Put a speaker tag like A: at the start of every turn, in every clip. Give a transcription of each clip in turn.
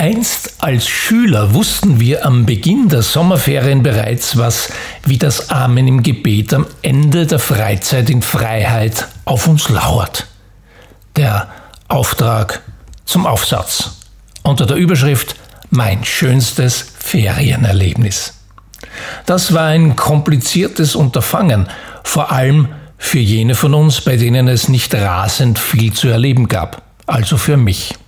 A: Einst als Schüler wussten wir am Beginn der Sommerferien bereits, was wie das Amen im Gebet am Ende der Freizeit in Freiheit auf uns lauert. Der Auftrag zum Aufsatz unter der Überschrift Mein schönstes Ferienerlebnis. Das war ein kompliziertes Unterfangen, vor allem für jene von uns, bei denen es nicht rasend viel zu erleben gab, also für mich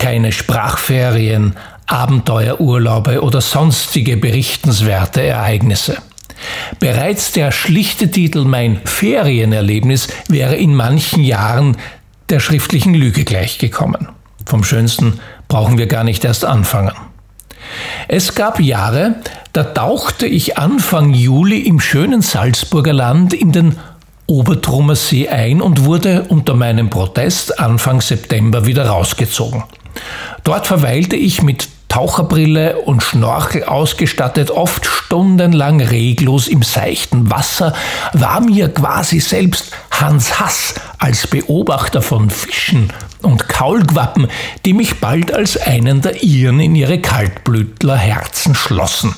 A: keine Sprachferien, Abenteuerurlaube oder sonstige berichtenswerte Ereignisse. Bereits der schlichte Titel Mein Ferienerlebnis wäre in manchen Jahren der schriftlichen Lüge gleichgekommen. Vom Schönsten brauchen wir gar nicht erst anfangen. Es gab Jahre, da tauchte ich Anfang Juli im schönen Salzburger Land in den Obertrummer See ein und wurde unter meinem Protest Anfang September wieder rausgezogen. Dort verweilte ich mit Taucherbrille und Schnorchel ausgestattet, oft stundenlang reglos im seichten Wasser, war mir quasi selbst Hans Hass als Beobachter von Fischen und Kaulquappen, die mich bald als einen der ihren in ihre Kaltblütlerherzen schlossen.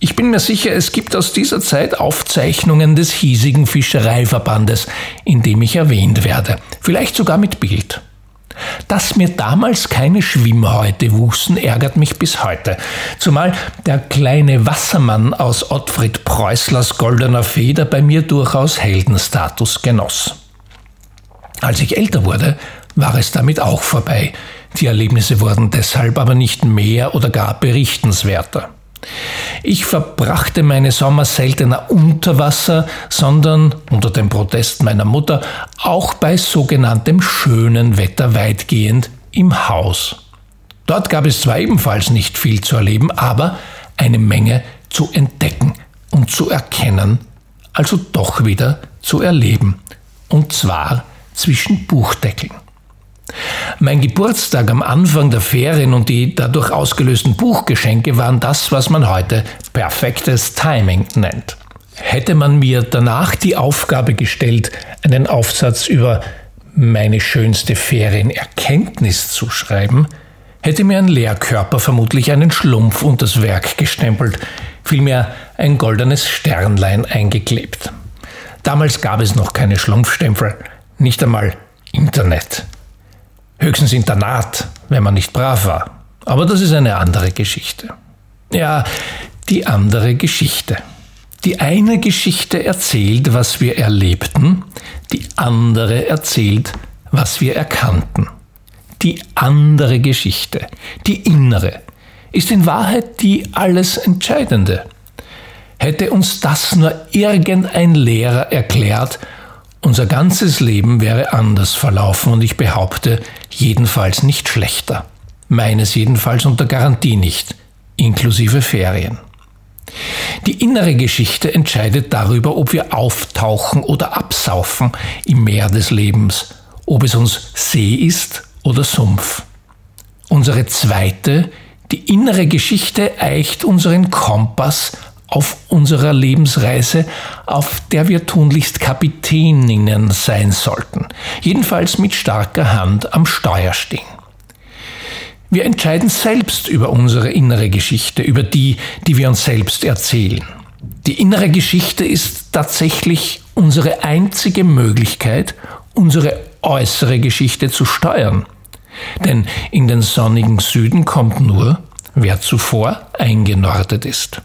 A: Ich bin mir sicher, es gibt aus dieser Zeit Aufzeichnungen des hiesigen Fischereiverbandes, in dem ich erwähnt werde, vielleicht sogar mit Bild. Dass mir damals keine Schwimmhäute wuchsen, ärgert mich bis heute. Zumal der kleine Wassermann aus Ottfried Preußlers goldener Feder bei mir durchaus Heldenstatus genoss. Als ich älter wurde, war es damit auch vorbei. Die Erlebnisse wurden deshalb aber nicht mehr oder gar berichtenswerter. Ich verbrachte meine Sommer seltener unter Wasser, sondern unter dem Protest meiner Mutter auch bei sogenanntem schönen Wetter weitgehend im Haus. Dort gab es zwar ebenfalls nicht viel zu erleben, aber eine Menge zu entdecken und zu erkennen, also doch wieder zu erleben, und zwar zwischen Buchdeckeln. Mein Geburtstag am Anfang der Ferien und die dadurch ausgelösten Buchgeschenke waren das, was man heute perfektes Timing nennt. Hätte man mir danach die Aufgabe gestellt, einen Aufsatz über meine schönste Ferienerkenntnis zu schreiben, hätte mir ein Lehrkörper vermutlich einen Schlumpf unters Werk gestempelt, vielmehr ein goldenes Sternlein eingeklebt. Damals gab es noch keine Schlumpfstempel, nicht einmal Internet. Höchstens Internat, wenn man nicht brav war. Aber das ist eine andere Geschichte. Ja, die andere Geschichte. Die eine Geschichte erzählt, was wir erlebten, die andere erzählt, was wir erkannten. Die andere Geschichte, die innere, ist in Wahrheit die alles Entscheidende. Hätte uns das nur irgendein Lehrer erklärt, unser ganzes Leben wäre anders verlaufen und ich behaupte, jedenfalls nicht schlechter. Meines jedenfalls unter Garantie nicht, inklusive Ferien. Die innere Geschichte entscheidet darüber, ob wir auftauchen oder absaufen im Meer des Lebens, ob es uns See ist oder Sumpf. Unsere zweite, die innere Geschichte eicht unseren Kompass auf unserer Lebensreise, auf der wir tunlichst Kapitäninnen sein sollten, jedenfalls mit starker Hand am Steuer stehen. Wir entscheiden selbst über unsere innere Geschichte, über die, die wir uns selbst erzählen. Die innere Geschichte ist tatsächlich unsere einzige Möglichkeit, unsere äußere Geschichte zu steuern. Denn in den sonnigen Süden kommt nur, wer zuvor eingenordet ist.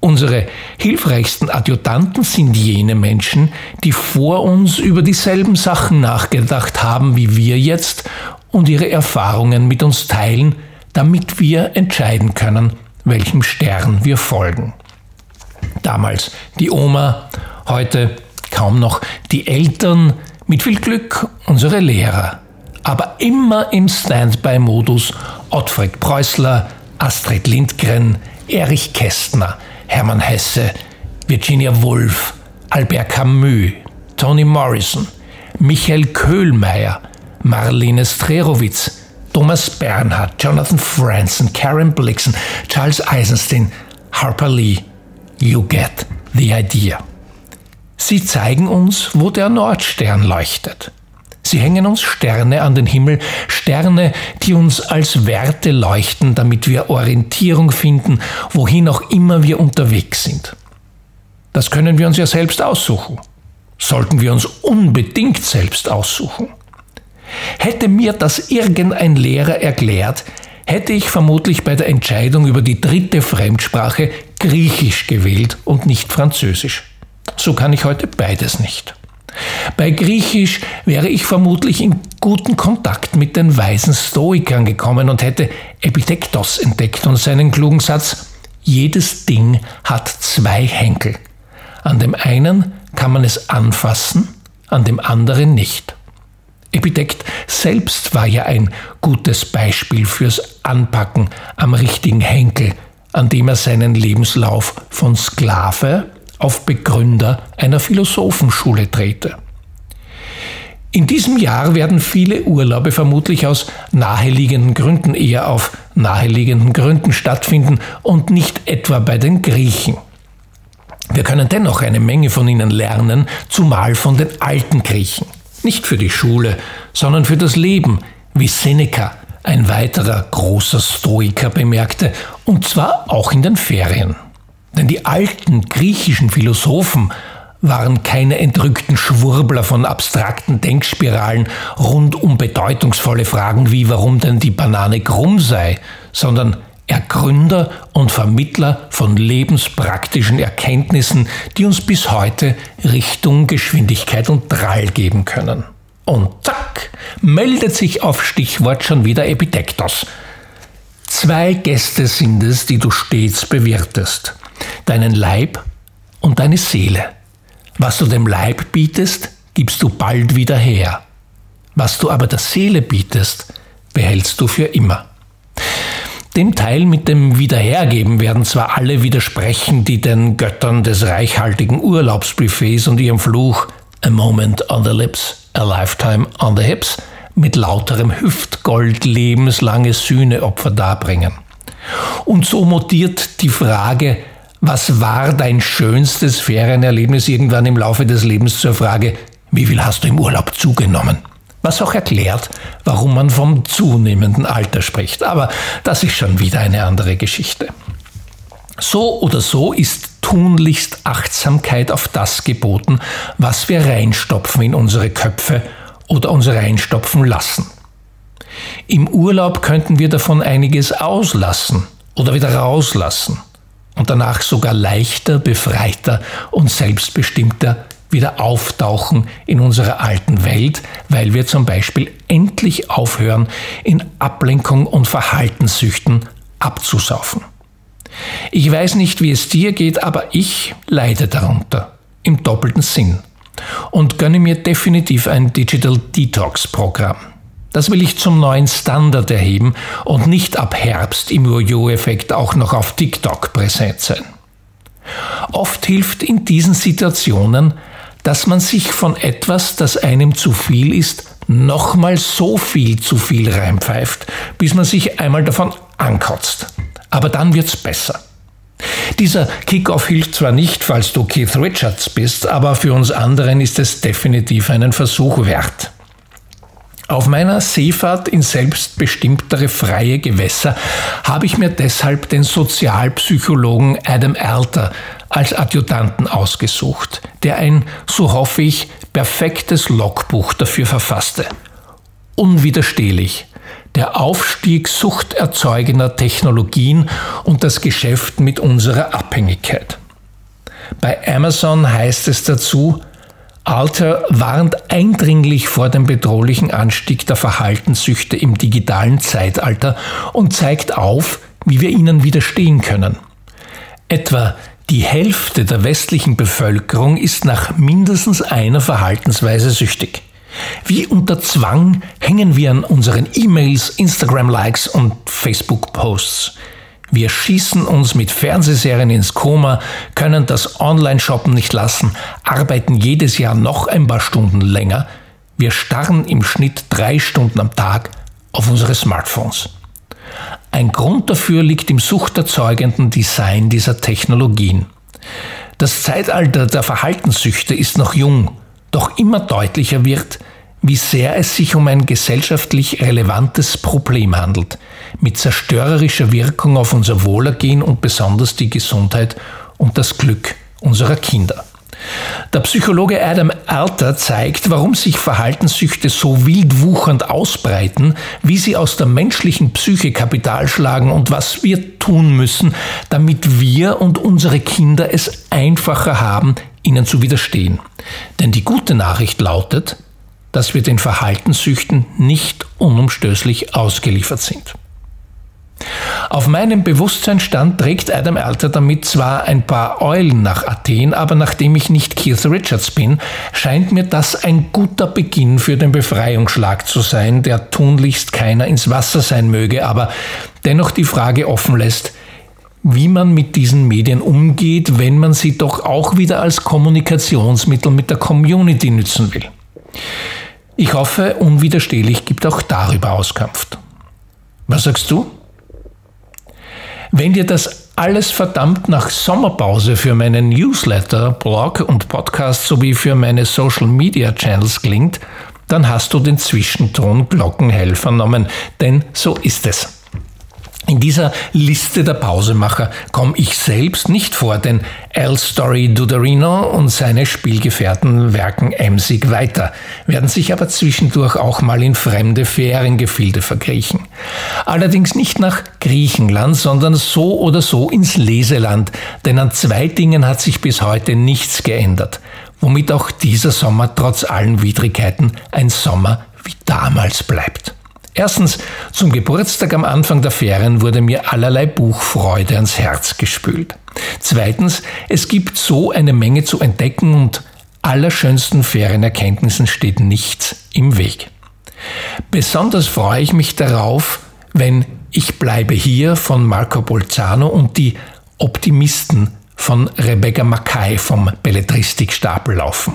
A: Unsere hilfreichsten Adjutanten sind jene Menschen, die vor uns über dieselben Sachen nachgedacht haben wie wir jetzt und ihre Erfahrungen mit uns teilen, damit wir entscheiden können, welchem Stern wir folgen. Damals die Oma, heute kaum noch die Eltern, mit viel Glück unsere Lehrer, aber immer im Standby-Modus Ottfried Preußler, Astrid Lindgren, Erich Kästner, Hermann Hesse, Virginia Woolf, Albert Camus, Toni Morrison, Michael Köhlmeier, Marlene Strerowitz, Thomas Bernhard, Jonathan Franzen, Karen Blixen, Charles Eisenstein, Harper Lee. You get the idea. Sie zeigen uns, wo der Nordstern leuchtet. Sie hängen uns Sterne an den Himmel, Sterne, die uns als Werte leuchten, damit wir Orientierung finden, wohin auch immer wir unterwegs sind. Das können wir uns ja selbst aussuchen. Sollten wir uns unbedingt selbst aussuchen. Hätte mir das irgendein Lehrer erklärt, hätte ich vermutlich bei der Entscheidung über die dritte Fremdsprache Griechisch gewählt und nicht Französisch. So kann ich heute beides nicht. Bei Griechisch wäre ich vermutlich in guten Kontakt mit den weisen Stoikern gekommen und hätte Epithektos entdeckt und seinen klugen Satz Jedes Ding hat zwei Henkel. An dem einen kann man es anfassen, an dem anderen nicht. Epitekt selbst war ja ein gutes Beispiel fürs Anpacken am richtigen Henkel, an dem er seinen Lebenslauf von Sklave auf Begründer einer Philosophenschule drehte. In diesem Jahr werden viele Urlaube vermutlich aus naheliegenden Gründen eher auf naheliegenden Gründen stattfinden und nicht etwa bei den Griechen. Wir können dennoch eine Menge von ihnen lernen, zumal von den alten Griechen. Nicht für die Schule, sondern für das Leben, wie Seneca, ein weiterer großer Stoiker, bemerkte, und zwar auch in den Ferien. Denn die alten griechischen Philosophen waren keine entrückten Schwurbler von abstrakten Denkspiralen rund um bedeutungsvolle Fragen wie warum denn die Banane krumm sei, sondern Ergründer und Vermittler von lebenspraktischen Erkenntnissen, die uns bis heute Richtung, Geschwindigkeit und Drall geben können. Und zack, meldet sich auf Stichwort schon wieder Epidektos. Zwei Gäste sind es, die du stets bewirtest. Deinen Leib und deine Seele. Was du dem Leib bietest, gibst du bald wieder her. Was du aber der Seele bietest, behältst du für immer. Dem Teil mit dem Wiederhergeben werden zwar alle widersprechen, die den Göttern des reichhaltigen Urlaubsbuffets und ihrem Fluch A Moment on the Lips, A Lifetime on the Hips mit lauterem Hüftgold lebenslange Sühneopfer darbringen. Und so mutiert die Frage, was war dein schönstes Ferienerlebnis irgendwann im Laufe des Lebens zur Frage, wie viel hast du im Urlaub zugenommen? Was auch erklärt, warum man vom zunehmenden Alter spricht. Aber das ist schon wieder eine andere Geschichte. So oder so ist tunlichst Achtsamkeit auf das geboten, was wir reinstopfen in unsere Köpfe oder uns reinstopfen lassen. Im Urlaub könnten wir davon einiges auslassen oder wieder rauslassen und danach sogar leichter, befreiter und selbstbestimmter wieder auftauchen in unserer alten Welt, weil wir zum Beispiel endlich aufhören, in Ablenkung und Verhaltenssüchten abzusaufen. Ich weiß nicht, wie es dir geht, aber ich leide darunter, im doppelten Sinn, und gönne mir definitiv ein Digital Detox Programm. Das will ich zum neuen Standard erheben und nicht ab Herbst im Jojo-Effekt auch noch auf TikTok präsent sein. Oft hilft in diesen Situationen dass man sich von etwas, das einem zu viel ist, nochmal so viel zu viel reinpfeift, bis man sich einmal davon ankotzt. Aber dann wird's besser. Dieser Kickoff hilft zwar nicht, falls du Keith Richards bist, aber für uns anderen ist es definitiv einen Versuch wert. Auf meiner Seefahrt in selbstbestimmtere freie Gewässer habe ich mir deshalb den Sozialpsychologen Adam Alter als Adjutanten ausgesucht, der ein, so hoffe ich, perfektes Logbuch dafür verfasste. Unwiderstehlich. Der Aufstieg suchterzeugender Technologien und das Geschäft mit unserer Abhängigkeit. Bei Amazon heißt es dazu, Alter warnt eindringlich vor dem bedrohlichen Anstieg der Verhaltenssüchte im digitalen Zeitalter und zeigt auf, wie wir ihnen widerstehen können. Etwa die Hälfte der westlichen Bevölkerung ist nach mindestens einer Verhaltensweise süchtig. Wie unter Zwang hängen wir an unseren E-Mails, Instagram-Likes und Facebook-Posts. Wir schießen uns mit Fernsehserien ins Koma, können das Online-Shoppen nicht lassen, arbeiten jedes Jahr noch ein paar Stunden länger. Wir starren im Schnitt drei Stunden am Tag auf unsere Smartphones. Ein Grund dafür liegt im suchterzeugenden Design dieser Technologien. Das Zeitalter der Verhaltenssüchte ist noch jung, doch immer deutlicher wird, wie sehr es sich um ein gesellschaftlich relevantes Problem handelt, mit zerstörerischer Wirkung auf unser Wohlergehen und besonders die Gesundheit und das Glück unserer Kinder. Der Psychologe Adam Alter zeigt, warum sich Verhaltenssüchte so wild wuchernd ausbreiten, wie sie aus der menschlichen Psyche Kapital schlagen und was wir tun müssen, damit wir und unsere Kinder es einfacher haben, ihnen zu widerstehen. Denn die gute Nachricht lautet, dass wir den Verhaltenssüchten nicht unumstößlich ausgeliefert sind. Auf meinem Bewusstseinsstand trägt Adam Alter damit zwar ein paar Eulen nach Athen, aber nachdem ich nicht Keith Richards bin, scheint mir das ein guter Beginn für den Befreiungsschlag zu sein, der tunlichst keiner ins Wasser sein möge, aber dennoch die Frage offen lässt, wie man mit diesen Medien umgeht, wenn man sie doch auch wieder als Kommunikationsmittel mit der Community nützen will. Ich hoffe, unwiderstehlich gibt auch darüber Auskunft. Was sagst du? Wenn dir das alles verdammt nach Sommerpause für meinen Newsletter, Blog und Podcast sowie für meine Social Media Channels klingt, dann hast du den Zwischenton Glockenhell vernommen, denn so ist es. In dieser Liste der Pausemacher komme ich selbst nicht vor, denn L. Story Duderino und seine Spielgefährten werken emsig weiter, werden sich aber zwischendurch auch mal in fremde Feriengefilde verkriechen. Allerdings nicht nach Griechenland, sondern so oder so ins Leseland, denn an zwei Dingen hat sich bis heute nichts geändert, womit auch dieser Sommer trotz allen Widrigkeiten ein Sommer wie damals bleibt. Erstens, zum Geburtstag am Anfang der Ferien wurde mir allerlei Buchfreude ans Herz gespült. Zweitens, es gibt so eine Menge zu entdecken und allerschönsten Ferienerkenntnissen steht nichts im Weg. Besonders freue ich mich darauf, wenn Ich bleibe hier von Marco Bolzano und die Optimisten von Rebecca Mackay vom Belletristikstapel laufen.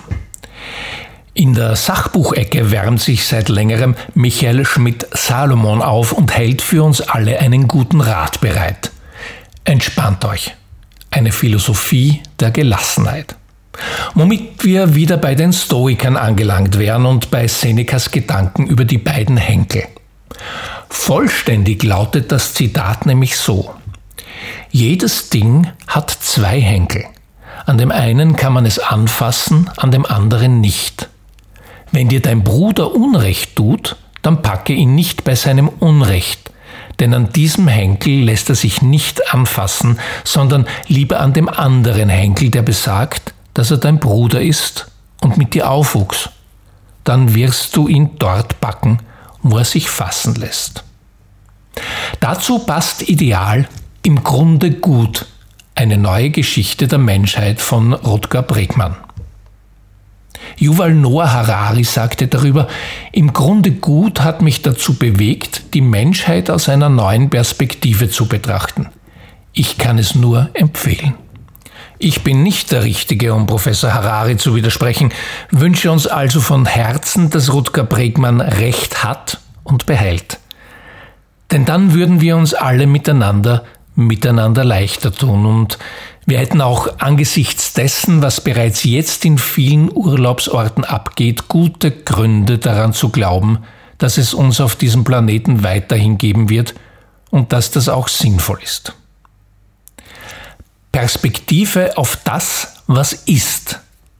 A: In der Sachbuchecke wärmt sich seit längerem Michael Schmidt-Salomon auf und hält für uns alle einen guten Rat bereit. Entspannt euch. Eine Philosophie der Gelassenheit. Womit wir wieder bei den Stoikern angelangt wären und bei Senecas Gedanken über die beiden Henkel. Vollständig lautet das Zitat nämlich so. Jedes Ding hat zwei Henkel. An dem einen kann man es anfassen, an dem anderen nicht. Wenn dir dein Bruder Unrecht tut, dann packe ihn nicht bei seinem Unrecht, denn an diesem Henkel lässt er sich nicht anfassen, sondern lieber an dem anderen Henkel, der besagt, dass er dein Bruder ist und mit dir aufwuchs. Dann wirst du ihn dort packen, wo er sich fassen lässt. Dazu passt ideal im Grunde gut eine neue Geschichte der Menschheit von Rutger Bregmann. Yuval Noah Harari sagte darüber, im Grunde gut hat mich dazu bewegt, die Menschheit aus einer neuen Perspektive zu betrachten. Ich kann es nur empfehlen. Ich bin nicht der Richtige, um Professor Harari zu widersprechen, wünsche uns also von Herzen, dass Rutger Bregmann Recht hat und behält. Denn dann würden wir uns alle miteinander, miteinander leichter tun und wir hätten auch angesichts dessen, was bereits jetzt in vielen Urlaubsorten abgeht, gute Gründe daran zu glauben, dass es uns auf diesem Planeten weiterhin geben wird und dass das auch sinnvoll ist. Perspektive auf das, was ist.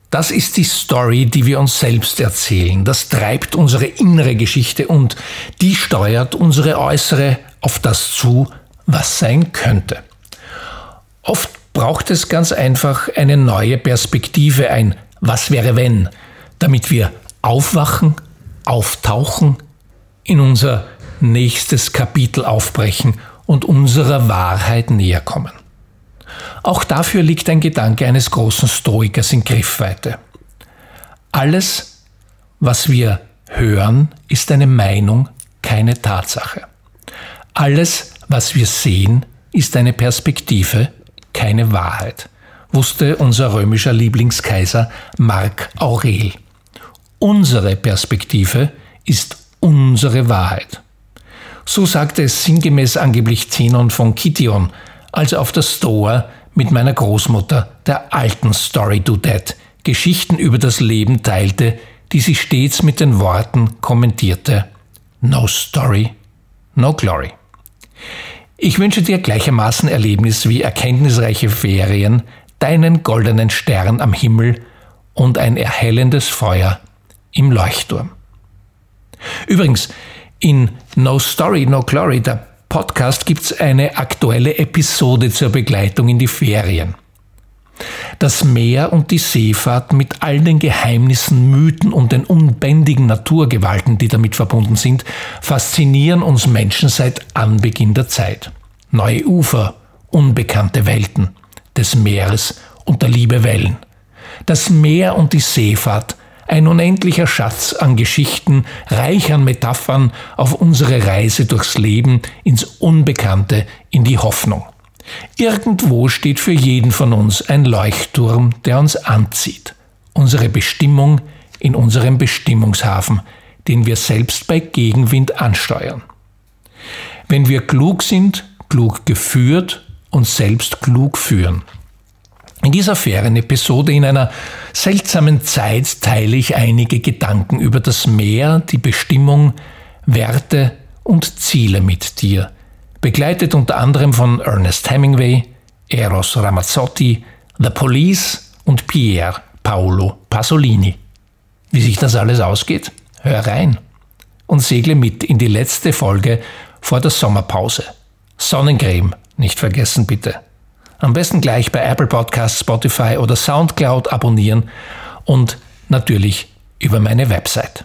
A: Das ist die Story, die wir uns selbst erzählen. Das treibt unsere innere Geschichte und die steuert unsere äußere auf das zu, was sein könnte. Oft braucht es ganz einfach eine neue Perspektive, ein Was wäre wenn, damit wir aufwachen, auftauchen, in unser nächstes Kapitel aufbrechen und unserer Wahrheit näher kommen. Auch dafür liegt ein Gedanke eines großen Stoikers in Griffweite. Alles, was wir hören, ist eine Meinung, keine Tatsache. Alles, was wir sehen, ist eine Perspektive, keine Wahrheit, wusste unser römischer Lieblingskaiser Mark Aurel. Unsere Perspektive ist unsere Wahrheit. So sagte es sinngemäß angeblich Zenon von Kition, als er auf der Stoa mit meiner Großmutter, der alten Story to Dead, Geschichten über das Leben teilte, die sie stets mit den Worten kommentierte No Story, No Glory. Ich wünsche dir gleichermaßen Erlebnis wie erkenntnisreiche Ferien, deinen goldenen Stern am Himmel und ein erhellendes Feuer im Leuchtturm. Übrigens, in No Story, No Glory, der Podcast, gibt es eine aktuelle Episode zur Begleitung in die Ferien. Das Meer und die Seefahrt mit all den Geheimnissen, Mythen und den unbändigen Naturgewalten, die damit verbunden sind, faszinieren uns Menschen seit Anbeginn der Zeit. Neue Ufer, unbekannte Welten des Meeres und der Liebe Wellen. Das Meer und die Seefahrt, ein unendlicher Schatz an Geschichten, reich an Metaphern auf unsere Reise durchs Leben ins Unbekannte, in die Hoffnung. Irgendwo steht für jeden von uns ein Leuchtturm, der uns anzieht. Unsere Bestimmung in unserem Bestimmungshafen, den wir selbst bei Gegenwind ansteuern. Wenn wir klug sind, klug geführt und selbst klug führen. In dieser Ferienepisode in einer seltsamen Zeit teile ich einige Gedanken über das Meer, die Bestimmung, Werte und Ziele mit dir – begleitet unter anderem von Ernest Hemingway, Eros Ramazzotti, The Police und Pier Paolo Pasolini. Wie sich das alles ausgeht, hör rein und segle mit in die letzte Folge vor der Sommerpause. Sonnencreme, nicht vergessen bitte. Am besten gleich bei Apple Podcasts, Spotify oder Soundcloud abonnieren und natürlich über meine Website.